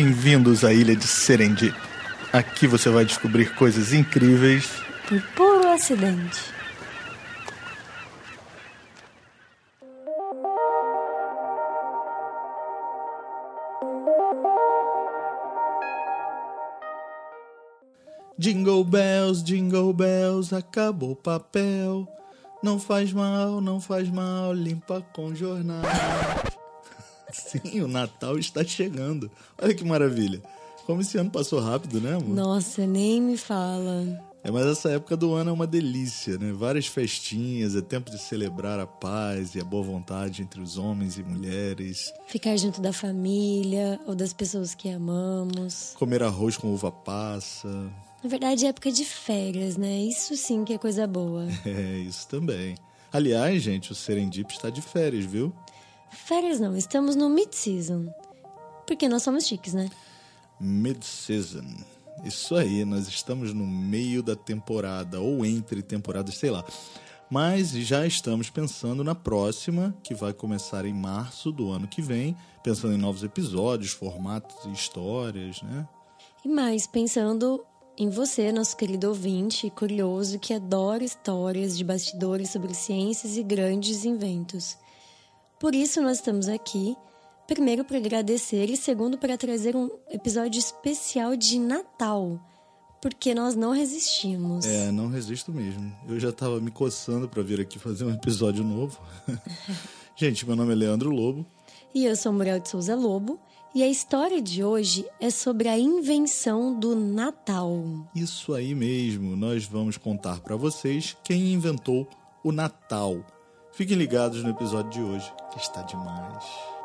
Bem-vindos à ilha de Serendip. Aqui você vai descobrir coisas incríveis por puro acidente. Jingle bells, jingle bells, acabou o papel. Não faz mal, não faz mal, limpa com jornal. Sim, o Natal está chegando. Olha que maravilha. Como esse ano passou rápido, né, amor? Nossa, nem me fala. É, mas essa época do ano é uma delícia, né? Várias festinhas, é tempo de celebrar a paz e a boa vontade entre os homens e mulheres. Ficar junto da família ou das pessoas que amamos. Comer arroz com uva passa. Na verdade, é época de férias, né? Isso sim que é coisa boa. É, isso também. Aliás, gente, o Serendip está de férias, viu? Férias não, estamos no mid-season. Porque nós somos chiques, né? Mid-season. Isso aí, nós estamos no meio da temporada, ou entre temporadas, sei lá. Mas já estamos pensando na próxima, que vai começar em março do ano que vem, pensando em novos episódios, formatos e histórias, né? E mais, pensando em você, nosso querido ouvinte, curioso, que adora histórias de bastidores sobre ciências e grandes inventos. Por isso, nós estamos aqui, primeiro para agradecer e segundo para trazer um episódio especial de Natal, porque nós não resistimos. É, não resisto mesmo. Eu já estava me coçando para vir aqui fazer um episódio novo. Gente, meu nome é Leandro Lobo. E eu sou Muriel de Souza Lobo. E a história de hoje é sobre a invenção do Natal. Isso aí mesmo, nós vamos contar para vocês quem inventou o Natal. Fiquem ligados no episódio de hoje, que está demais.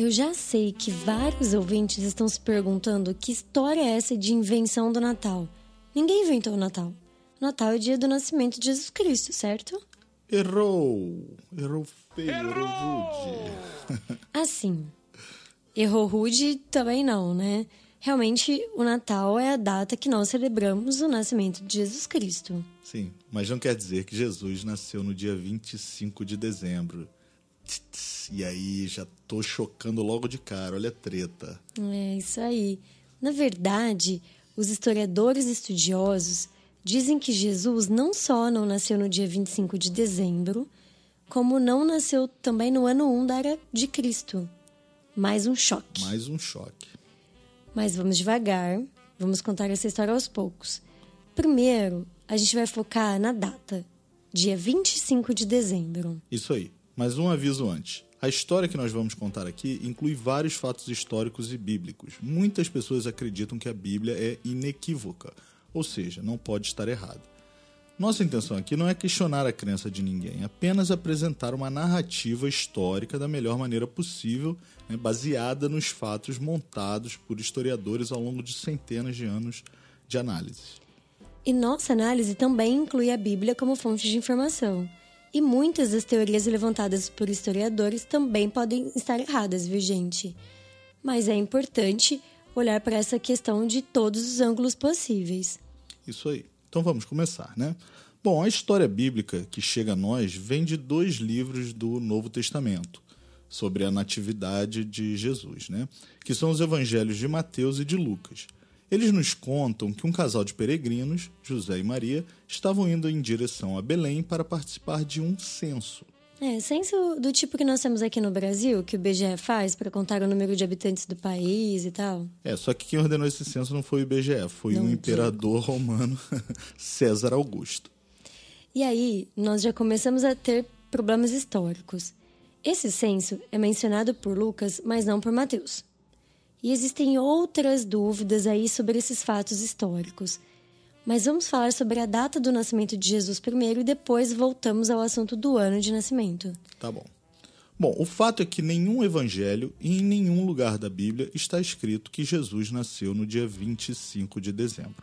Eu já sei que vários ouvintes estão se perguntando que história é essa de invenção do Natal. Ninguém inventou o Natal. O Natal é o dia do nascimento de Jesus Cristo, certo? Errou! Errou feio, errou rude. Assim, errou rude também não, né? Realmente, o Natal é a data que nós celebramos o nascimento de Jesus Cristo. Sim, mas não quer dizer que Jesus nasceu no dia 25 de dezembro. E aí, já tô chocando logo de cara, olha a treta. É isso aí. Na verdade, os historiadores estudiosos dizem que Jesus não só não nasceu no dia 25 de dezembro, como não nasceu também no ano 1 da era de Cristo. Mais um choque. Mais um choque. Mas vamos devagar, vamos contar essa história aos poucos. Primeiro, a gente vai focar na data, dia 25 de dezembro. Isso aí. Mas um aviso antes. A história que nós vamos contar aqui inclui vários fatos históricos e bíblicos. Muitas pessoas acreditam que a Bíblia é inequívoca, ou seja, não pode estar errada. Nossa intenção aqui não é questionar a crença de ninguém, apenas apresentar uma narrativa histórica da melhor maneira possível, né, baseada nos fatos montados por historiadores ao longo de centenas de anos de análise. E nossa análise também inclui a Bíblia como fonte de informação. E muitas das teorias levantadas por historiadores também podem estar erradas, viu, gente? Mas é importante olhar para essa questão de todos os ângulos possíveis. Isso aí. Então vamos começar, né? Bom, a história bíblica que chega a nós vem de dois livros do Novo Testamento sobre a natividade de Jesus, né? Que são os evangelhos de Mateus e de Lucas. Eles nos contam que um casal de peregrinos, José e Maria, estavam indo em direção a Belém para participar de um censo. É, censo do tipo que nós temos aqui no Brasil, que o BGE faz para contar o número de habitantes do país e tal. É, só que quem ordenou esse censo não foi o IBGE, foi o um imperador romano César Augusto. E aí, nós já começamos a ter problemas históricos. Esse censo é mencionado por Lucas, mas não por Mateus. E existem outras dúvidas aí sobre esses fatos históricos. Mas vamos falar sobre a data do nascimento de Jesus primeiro e depois voltamos ao assunto do ano de nascimento. Tá bom. Bom, o fato é que nenhum evangelho e em nenhum lugar da Bíblia está escrito que Jesus nasceu no dia 25 de dezembro.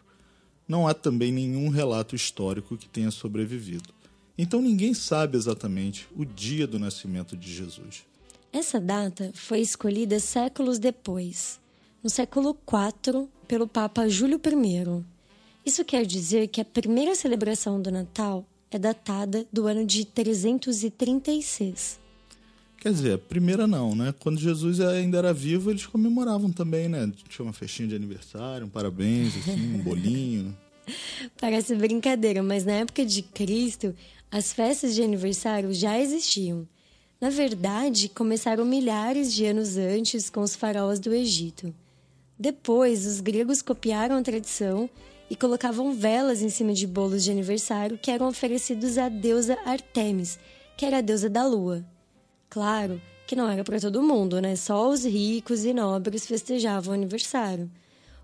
não há também nenhum relato histórico que tenha sobrevivido. Então ninguém sabe exatamente o dia do nascimento de Jesus. Essa data foi escolhida séculos depois, no século IV, pelo Papa Júlio I. Isso quer dizer que a primeira celebração do Natal é datada do ano de 336. Quer dizer, a primeira não, né? Quando Jesus ainda era vivo, eles comemoravam também, né? Tinha uma festinha de aniversário, um parabéns, assim, um bolinho. Parece brincadeira, mas na época de Cristo, as festas de aniversário já existiam. Na verdade, começaram milhares de anos antes com os faraós do Egito. Depois, os gregos copiaram a tradição e colocavam velas em cima de bolos de aniversário que eram oferecidos à deusa Artemis, que era a deusa da lua. Claro que não era para todo mundo, né? Só os ricos e nobres festejavam o aniversário.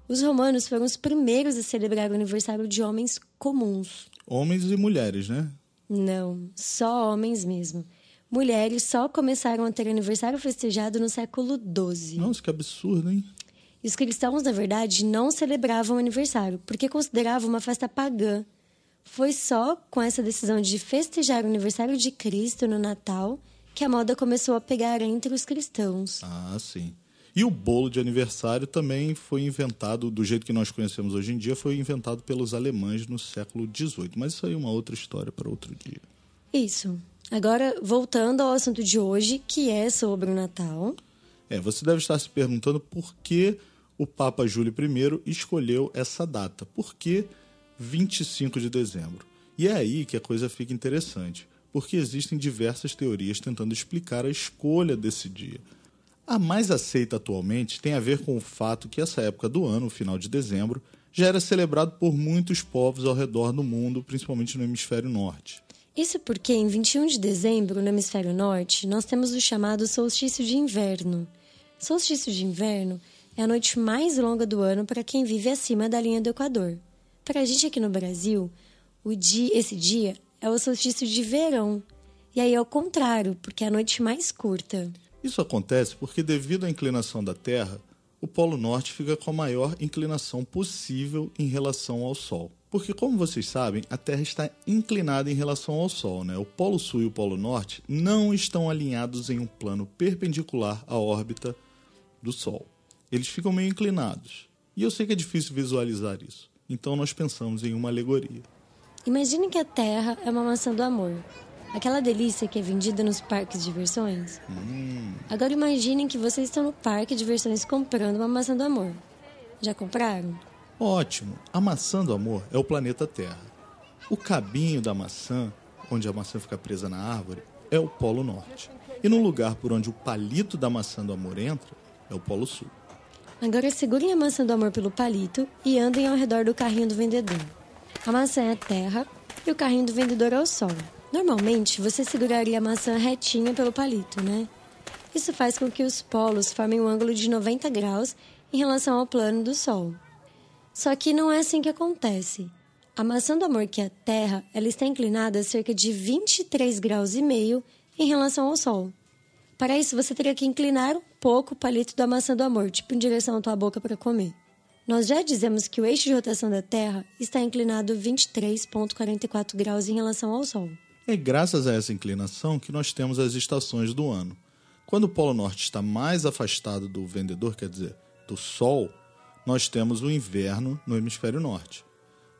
Os romanos foram os primeiros a celebrar o aniversário de homens comuns. Homens e mulheres, né? Não, só homens mesmo. Mulheres só começaram a ter aniversário festejado no século XII. Nossa, que absurdo, hein? E os cristãos, na verdade, não celebravam o aniversário, porque consideravam uma festa pagã. Foi só com essa decisão de festejar o aniversário de Cristo no Natal que a moda começou a pegar entre os cristãos. Ah, sim. E o bolo de aniversário também foi inventado, do jeito que nós conhecemos hoje em dia, foi inventado pelos alemães no século XVIII. Mas isso aí é uma outra história para outro dia. Isso. Agora, voltando ao assunto de hoje, que é sobre o Natal. É, você deve estar se perguntando por que o Papa Júlio I escolheu essa data. Por que 25 de dezembro? E é aí que a coisa fica interessante porque existem diversas teorias tentando explicar a escolha desse dia. A mais aceita atualmente tem a ver com o fato que essa época do ano, o final de dezembro, já era celebrado por muitos povos ao redor do mundo, principalmente no hemisfério norte. Isso porque em 21 de dezembro, no hemisfério norte, nós temos o chamado solstício de inverno. Solstício de inverno é a noite mais longa do ano para quem vive acima da linha do Equador. Para a gente aqui no Brasil, dia, esse dia é o solstício de verão. E aí é o contrário, porque é a noite mais curta. Isso acontece porque, devido à inclinação da Terra, o Polo Norte fica com a maior inclinação possível em relação ao Sol. Porque, como vocês sabem, a Terra está inclinada em relação ao Sol. Né? O Polo Sul e o Polo Norte não estão alinhados em um plano perpendicular à órbita do Sol. Eles ficam meio inclinados. E eu sei que é difícil visualizar isso. Então, nós pensamos em uma alegoria. Imagine que a Terra é uma maçã do amor. Aquela delícia que é vendida nos parques de diversões. Hum. Agora imaginem que vocês estão no parque de diversões comprando uma maçã do amor. Já compraram? Ótimo! A maçã do amor é o planeta Terra. O cabinho da maçã, onde a maçã fica presa na árvore, é o Polo Norte. E no lugar por onde o palito da maçã do amor entra, é o Polo Sul. Agora segurem a maçã do amor pelo palito e andem ao redor do carrinho do vendedor. A maçã é a terra e o carrinho do vendedor é o sol. Normalmente, você seguraria a maçã retinha pelo palito, né? Isso faz com que os polos formem um ângulo de 90 graus em relação ao plano do Sol. Só que não é assim que acontece. A maçã do amor, que é a Terra, ela está inclinada a cerca de 23 graus e meio em relação ao Sol. Para isso, você teria que inclinar um pouco o palito da maçã do amor, tipo em direção à tua boca para comer. Nós já dizemos que o eixo de rotação da Terra está inclinado 23,44 graus em relação ao Sol. É graças a essa inclinação que nós temos as estações do ano. Quando o Polo Norte está mais afastado do vendedor, quer dizer, do Sol, nós temos o inverno no hemisfério norte.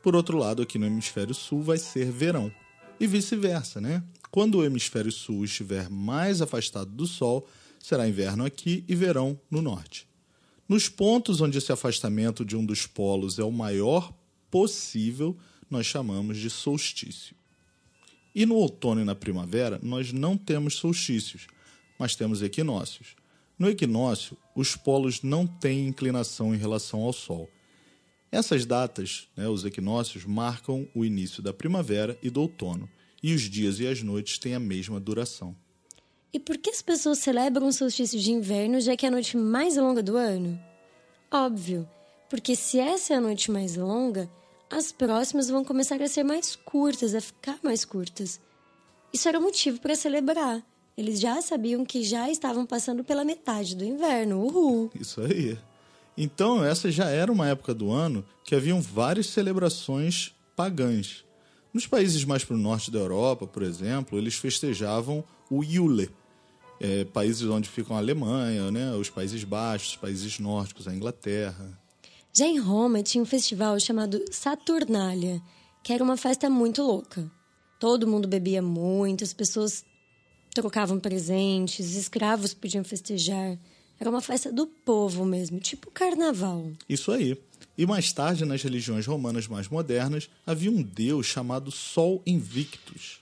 Por outro lado, aqui no hemisfério sul vai ser verão. E vice-versa, né? Quando o hemisfério sul estiver mais afastado do Sol, será inverno aqui e verão no norte. Nos pontos onde esse afastamento de um dos polos é o maior possível, nós chamamos de solstício. E no outono e na primavera, nós não temos solstícios, mas temos equinócios. No equinócio, os polos não têm inclinação em relação ao Sol. Essas datas, né, os equinócios, marcam o início da primavera e do outono, e os dias e as noites têm a mesma duração. E por que as pessoas celebram o solstício de inverno, já que é a noite mais longa do ano? Óbvio, porque se essa é a noite mais longa, as próximas vão começar a ser mais curtas, a ficar mais curtas. Isso era motivo para celebrar. Eles já sabiam que já estavam passando pela metade do inverno. Uhul! Isso aí. Então, essa já era uma época do ano que haviam várias celebrações pagãs. Nos países mais para o norte da Europa, por exemplo, eles festejavam o Yule, é, países onde ficam a Alemanha, né, os Países Baixos, os países nórdicos, a Inglaterra. Já em Roma tinha um festival chamado Saturnália, que era uma festa muito louca. Todo mundo bebia muito, as pessoas trocavam presentes, escravos podiam festejar. Era uma festa do povo mesmo, tipo carnaval. Isso aí. E mais tarde, nas religiões romanas mais modernas, havia um deus chamado Sol Invictus.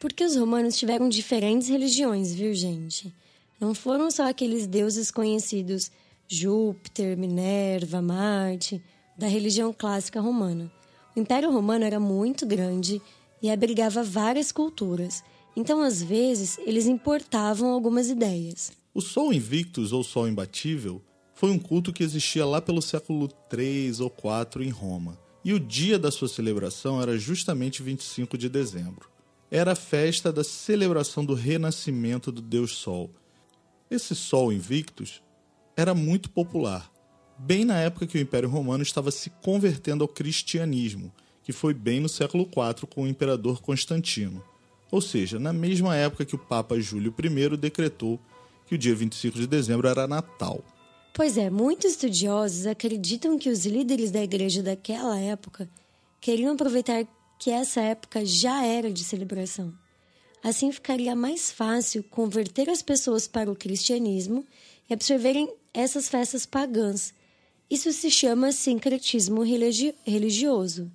Porque os romanos tiveram diferentes religiões, viu, gente? Não foram só aqueles deuses conhecidos Júpiter, Minerva, Marte, da religião clássica romana. O Império Romano era muito grande e abrigava várias culturas. Então, às vezes, eles importavam algumas ideias. O Sol Invictus ou Sol Imbatível foi um culto que existia lá pelo século 3 ou 4 em Roma. E o dia da sua celebração era justamente 25 de dezembro. Era a festa da celebração do renascimento do Deus Sol. Esse Sol Invictus era muito popular, bem na época que o Império Romano estava se convertendo ao cristianismo, que foi bem no século IV com o imperador Constantino. Ou seja, na mesma época que o Papa Júlio I decretou que o dia 25 de dezembro era Natal. Pois é, muitos estudiosos acreditam que os líderes da igreja daquela época queriam aproveitar que essa época já era de celebração. Assim ficaria mais fácil converter as pessoas para o cristianismo e absorverem essas festas pagãs. Isso se chama sincretismo religi religioso.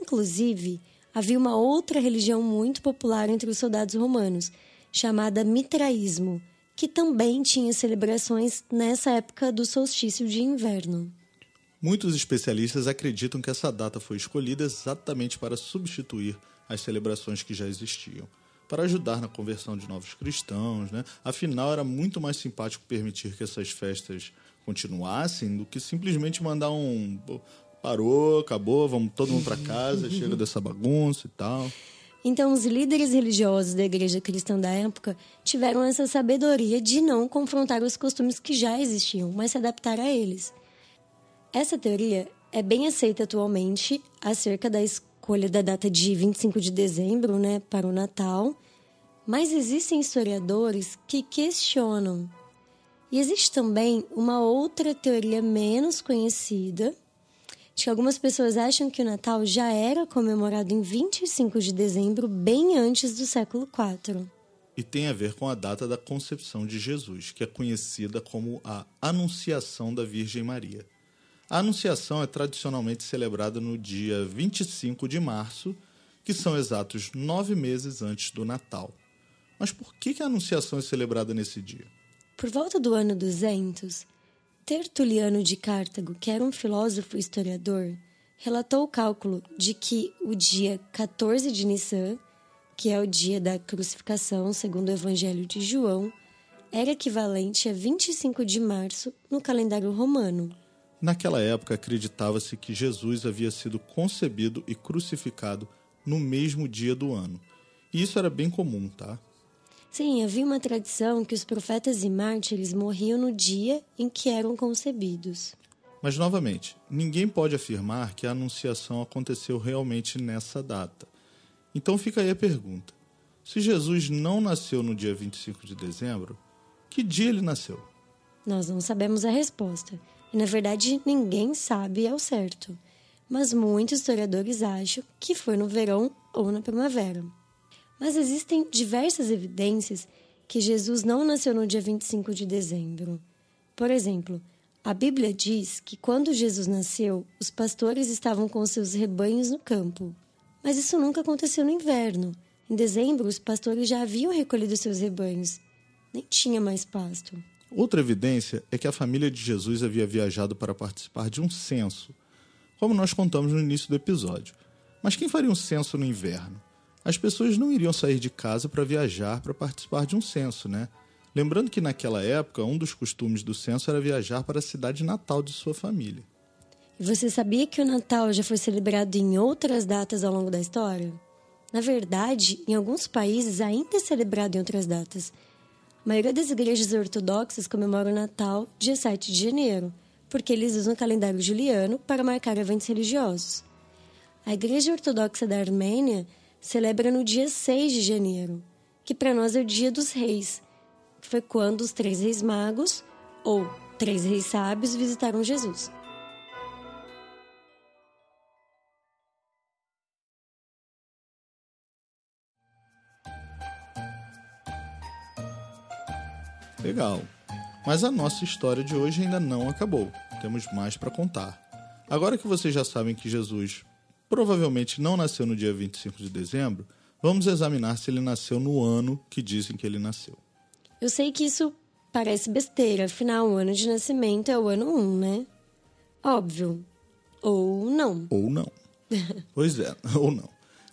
Inclusive, havia uma outra religião muito popular entre os soldados romanos, chamada mitraísmo, que também tinha celebrações nessa época do solstício de inverno. Muitos especialistas acreditam que essa data foi escolhida exatamente para substituir as celebrações que já existiam, para ajudar na conversão de novos cristãos, né? Afinal, era muito mais simpático permitir que essas festas continuassem do que simplesmente mandar um parou, acabou, vamos todo mundo para casa, chega dessa bagunça e tal. Então, os líderes religiosos da igreja cristã da época tiveram essa sabedoria de não confrontar os costumes que já existiam, mas se adaptar a eles. Essa teoria é bem aceita atualmente acerca da escolha da data de 25 de dezembro né, para o Natal, mas existem historiadores que questionam. E existe também uma outra teoria menos conhecida, de que algumas pessoas acham que o Natal já era comemorado em 25 de dezembro, bem antes do século IV. E tem a ver com a data da concepção de Jesus, que é conhecida como a Anunciação da Virgem Maria. A Anunciação é tradicionalmente celebrada no dia 25 de março, que são exatos nove meses antes do Natal. Mas por que a Anunciação é celebrada nesse dia? Por volta do ano 200, Tertuliano de Cartago, que era um filósofo historiador, relatou o cálculo de que o dia 14 de Nissan, que é o dia da crucificação segundo o Evangelho de João, era equivalente a 25 de março no calendário romano. Naquela época, acreditava-se que Jesus havia sido concebido e crucificado no mesmo dia do ano. E isso era bem comum, tá? Sim, havia uma tradição que os profetas e mártires morriam no dia em que eram concebidos. Mas, novamente, ninguém pode afirmar que a anunciação aconteceu realmente nessa data. Então fica aí a pergunta: se Jesus não nasceu no dia 25 de dezembro, que dia ele nasceu? Nós não sabemos a resposta. E, na verdade, ninguém sabe ao certo. Mas muitos historiadores acham que foi no verão ou na primavera. Mas existem diversas evidências que Jesus não nasceu no dia 25 de dezembro. Por exemplo, a Bíblia diz que quando Jesus nasceu, os pastores estavam com seus rebanhos no campo. Mas isso nunca aconteceu no inverno. Em dezembro, os pastores já haviam recolhido seus rebanhos. Nem tinha mais pasto. Outra evidência é que a família de Jesus havia viajado para participar de um censo, como nós contamos no início do episódio. Mas quem faria um censo no inverno? As pessoas não iriam sair de casa para viajar para participar de um censo, né? Lembrando que naquela época, um dos costumes do censo era viajar para a cidade natal de sua família. E você sabia que o Natal já foi celebrado em outras datas ao longo da história? Na verdade, em alguns países ainda é celebrado em outras datas. A maioria das igrejas ortodoxas comemora o Natal dia 7 de janeiro, porque eles usam o calendário juliano para marcar eventos religiosos. A Igreja Ortodoxa da Armênia celebra no dia 6 de janeiro, que para nós é o Dia dos Reis, foi quando os três reis magos, ou três reis sábios, visitaram Jesus. Legal. Mas a nossa história de hoje ainda não acabou. Temos mais para contar. Agora que vocês já sabem que Jesus provavelmente não nasceu no dia 25 de dezembro, vamos examinar se ele nasceu no ano que dizem que ele nasceu. Eu sei que isso parece besteira, afinal, o ano de nascimento é o ano 1, né? Óbvio. Ou não. Ou não. pois é, ou não.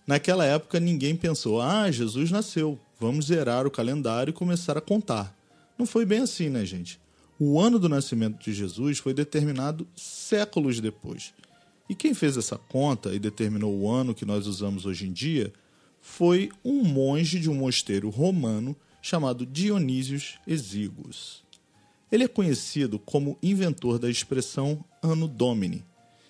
Naquela época ninguém pensou: ah, Jesus nasceu, vamos zerar o calendário e começar a contar. Não foi bem assim, né, gente? O ano do nascimento de Jesus foi determinado séculos depois. E quem fez essa conta e determinou o ano que nós usamos hoje em dia foi um monge de um mosteiro romano chamado Dionísios Exíguos. Ele é conhecido como inventor da expressão Anno Domini.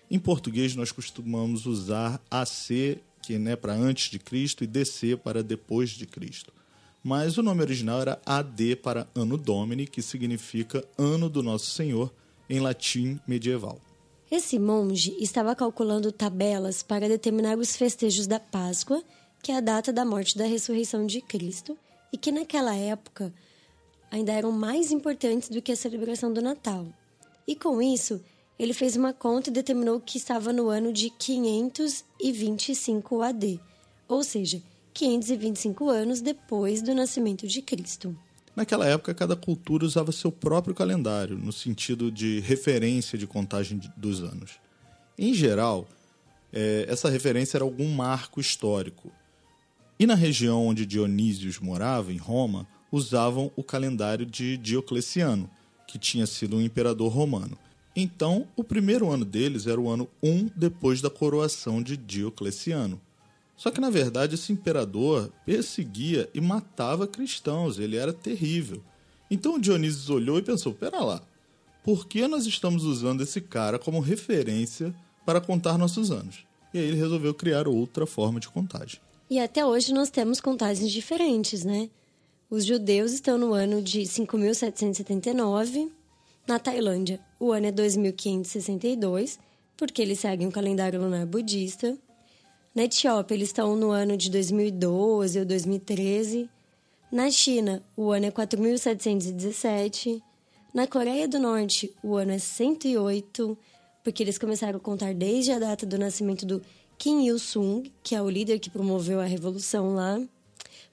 Em português, nós costumamos usar AC, que é né, para antes de Cristo, e DC para depois de Cristo mas o nome original era AD para Anno Domini, que significa Ano do Nosso Senhor em latim medieval. Esse monge estava calculando tabelas para determinar os festejos da Páscoa, que é a data da morte e da ressurreição de Cristo, e que naquela época ainda eram mais importantes do que a celebração do Natal. E com isso, ele fez uma conta e determinou que estava no ano de 525 AD, ou seja, 525 anos depois do nascimento de Cristo. Naquela época, cada cultura usava seu próprio calendário, no sentido de referência de contagem dos anos. Em geral, é, essa referência era algum marco histórico. E na região onde Dionísios morava, em Roma, usavam o calendário de Diocleciano, que tinha sido um imperador romano. Então, o primeiro ano deles era o ano 1 depois da coroação de Diocleciano. Só que, na verdade, esse imperador perseguia e matava cristãos, ele era terrível. Então Dionísio olhou e pensou: pera lá, por que nós estamos usando esse cara como referência para contar nossos anos? E aí ele resolveu criar outra forma de contagem. E até hoje nós temos contagens diferentes, né? Os judeus estão no ano de 5.779, na Tailândia o ano é 2.562, porque eles seguem o calendário lunar budista. Na Etiópia, eles estão no ano de 2012 ou 2013. Na China, o ano é 4.717. Na Coreia do Norte, o ano é 108, porque eles começaram a contar desde a data do nascimento do Kim Il-sung, que é o líder que promoveu a revolução lá.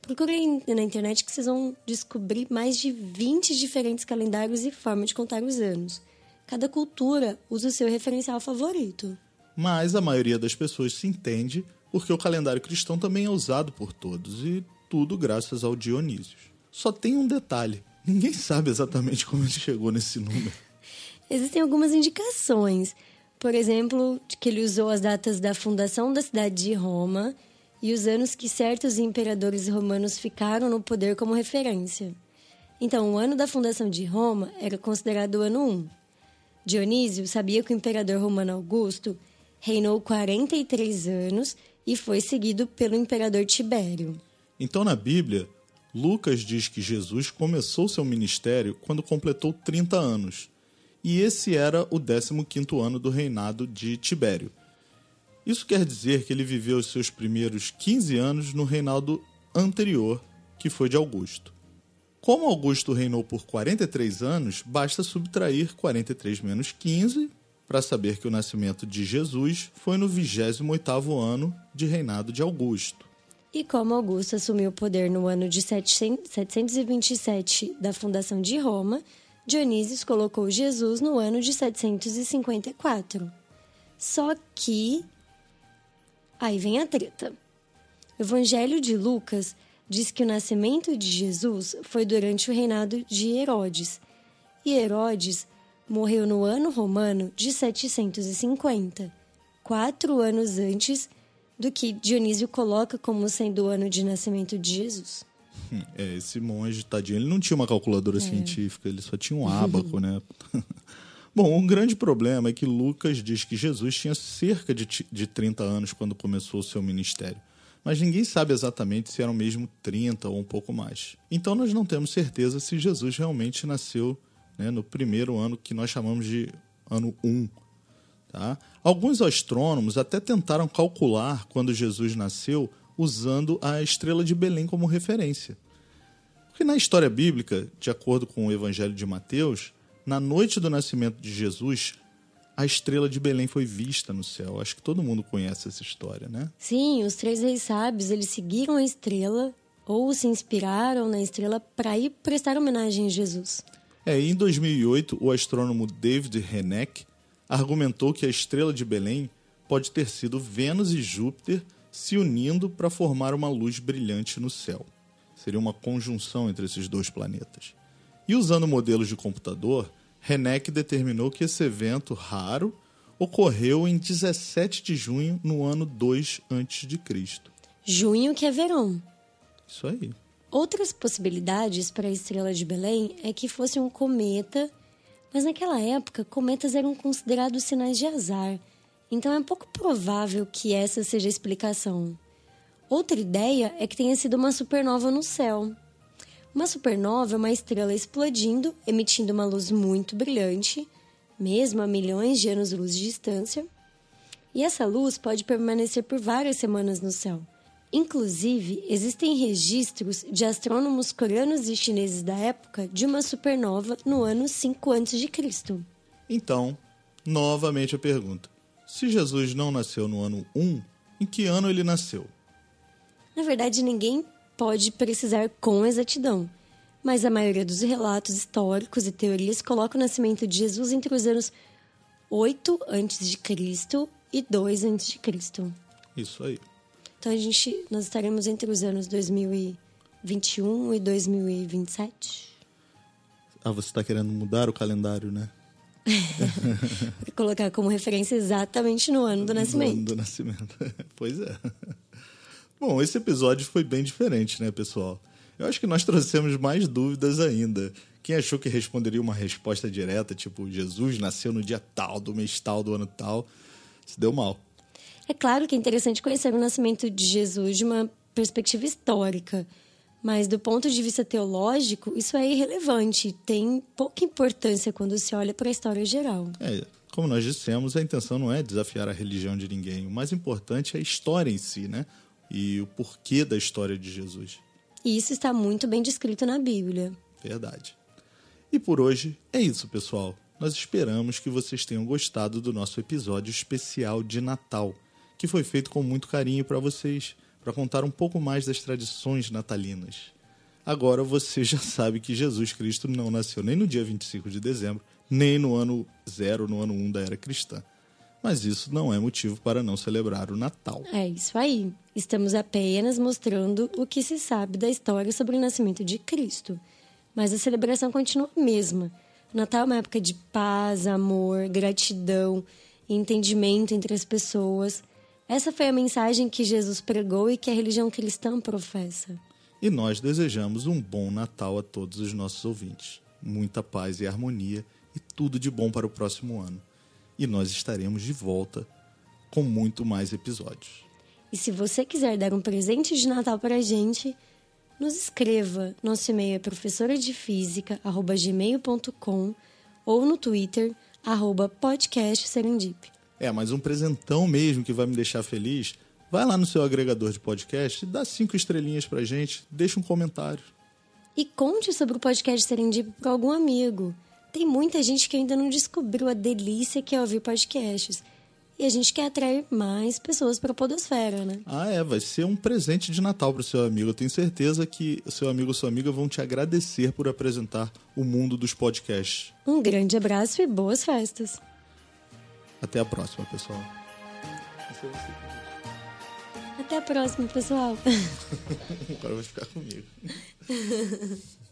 Procurem na internet que vocês vão descobrir mais de 20 diferentes calendários e formas de contar os anos. Cada cultura usa o seu referencial favorito mas a maioria das pessoas se entende porque o calendário cristão também é usado por todos e tudo graças ao Dionísio. Só tem um detalhe: ninguém sabe exatamente como ele chegou nesse número. Existem algumas indicações. Por exemplo, que ele usou as datas da fundação da cidade de Roma e os anos que certos imperadores romanos ficaram no poder como referência. Então, o ano da fundação de Roma era considerado o ano 1. Dionísio sabia que o imperador romano Augusto reinou 43 anos e foi seguido pelo imperador Tibério. Então, na Bíblia, Lucas diz que Jesus começou seu ministério quando completou 30 anos, e esse era o 15º ano do reinado de Tibério. Isso quer dizer que ele viveu os seus primeiros 15 anos no reinado anterior, que foi de Augusto. Como Augusto reinou por 43 anos, basta subtrair 43 menos 15 para saber que o nascimento de Jesus foi no 28º ano de reinado de Augusto. E como Augusto assumiu o poder no ano de 727 da fundação de Roma, Dionísio colocou Jesus no ano de 754. Só que aí vem a treta. O Evangelho de Lucas diz que o nascimento de Jesus foi durante o reinado de Herodes. E Herodes morreu no ano romano de 750, quatro anos antes do que Dionísio coloca como sendo o ano de nascimento de Jesus. Hum, é, esse monge, tadinho, ele não tinha uma calculadora é. científica, ele só tinha um ábaco, né? Bom, um grande problema é que Lucas diz que Jesus tinha cerca de, de 30 anos quando começou o seu ministério. Mas ninguém sabe exatamente se eram mesmo 30 ou um pouco mais. Então nós não temos certeza se Jesus realmente nasceu né, no primeiro ano que nós chamamos de ano 1. Tá? Alguns astrônomos até tentaram calcular quando Jesus nasceu usando a estrela de Belém como referência. Porque na história bíblica, de acordo com o Evangelho de Mateus, na noite do nascimento de Jesus, a estrela de Belém foi vista no céu. Acho que todo mundo conhece essa história, né? Sim, os três reis sábios, eles seguiram a estrela ou se inspiraram na estrela para ir prestar homenagem a Jesus. É, em 2008, o astrônomo David Renek argumentou que a estrela de Belém pode ter sido Vênus e Júpiter se unindo para formar uma luz brilhante no céu. Seria uma conjunção entre esses dois planetas. E usando modelos de computador, Renek determinou que esse evento raro ocorreu em 17 de junho no ano 2 a.C. Junho que é verão. Isso aí. Outras possibilidades para a estrela de Belém é que fosse um cometa, mas naquela época cometas eram considerados sinais de azar, então é pouco provável que essa seja a explicação. Outra ideia é que tenha sido uma supernova no céu. Uma supernova é uma estrela explodindo, emitindo uma luz muito brilhante, mesmo a milhões de anos-luz de distância, e essa luz pode permanecer por várias semanas no céu. Inclusive, existem registros de astrônomos coreanos e chineses da época de uma supernova no ano 5 a.C. Então, novamente a pergunta: se Jesus não nasceu no ano 1, em que ano ele nasceu? Na verdade, ninguém pode precisar com exatidão, mas a maioria dos relatos históricos e teorias coloca o nascimento de Jesus entre os anos 8 a.C. e 2 a.C. Isso aí. Então a gente nós estaremos entre os anos 2021 e 2027. Ah, você está querendo mudar o calendário, né? colocar como referência exatamente no ano do nascimento. No ano do nascimento. pois é. Bom, esse episódio foi bem diferente, né, pessoal? Eu acho que nós trouxemos mais dúvidas ainda. Quem achou que responderia uma resposta direta, tipo Jesus nasceu no dia tal, do mês tal, do ano tal, se deu mal. É claro que é interessante conhecer o nascimento de Jesus de uma perspectiva histórica, mas do ponto de vista teológico, isso é irrelevante, tem pouca importância quando se olha para a história geral. É, como nós dissemos, a intenção não é desafiar a religião de ninguém, o mais importante é a história em si, né? e o porquê da história de Jesus. E isso está muito bem descrito na Bíblia. Verdade. E por hoje é isso, pessoal. Nós esperamos que vocês tenham gostado do nosso episódio especial de Natal, que foi feito com muito carinho para vocês, para contar um pouco mais das tradições natalinas. Agora você já sabe que Jesus Cristo não nasceu nem no dia 25 de dezembro, nem no ano zero, no ano 1 da era cristã. Mas isso não é motivo para não celebrar o Natal. É isso aí. Estamos apenas mostrando o que se sabe da história sobre o nascimento de Cristo. Mas a celebração continua a mesma. O Natal é uma época de paz, amor, gratidão, entendimento entre as pessoas. Essa foi a mensagem que Jesus pregou e que a religião cristã professa. E nós desejamos um bom Natal a todos os nossos ouvintes. Muita paz e harmonia e tudo de bom para o próximo ano e nós estaremos de volta com muito mais episódios. E se você quiser dar um presente de Natal para a gente, nos escreva. Nosso e-mail é professoradefísica.gmail.com ou no Twitter, arroba podcast É, mas um presentão mesmo que vai me deixar feliz, vai lá no seu agregador de podcast, dá cinco estrelinhas pra gente, deixa um comentário. E conte sobre o podcast Serendip para algum amigo. Tem muita gente que ainda não descobriu a delícia que é ouvir podcasts. E a gente quer atrair mais pessoas para a Podosfera, né? Ah, é. Vai ser um presente de Natal para o seu amigo. Eu tenho certeza que seu amigo ou sua amiga vão te agradecer por apresentar o mundo dos podcasts. Um grande abraço e boas festas. Até a próxima, pessoal. Até a próxima, pessoal. Agora vai ficar comigo.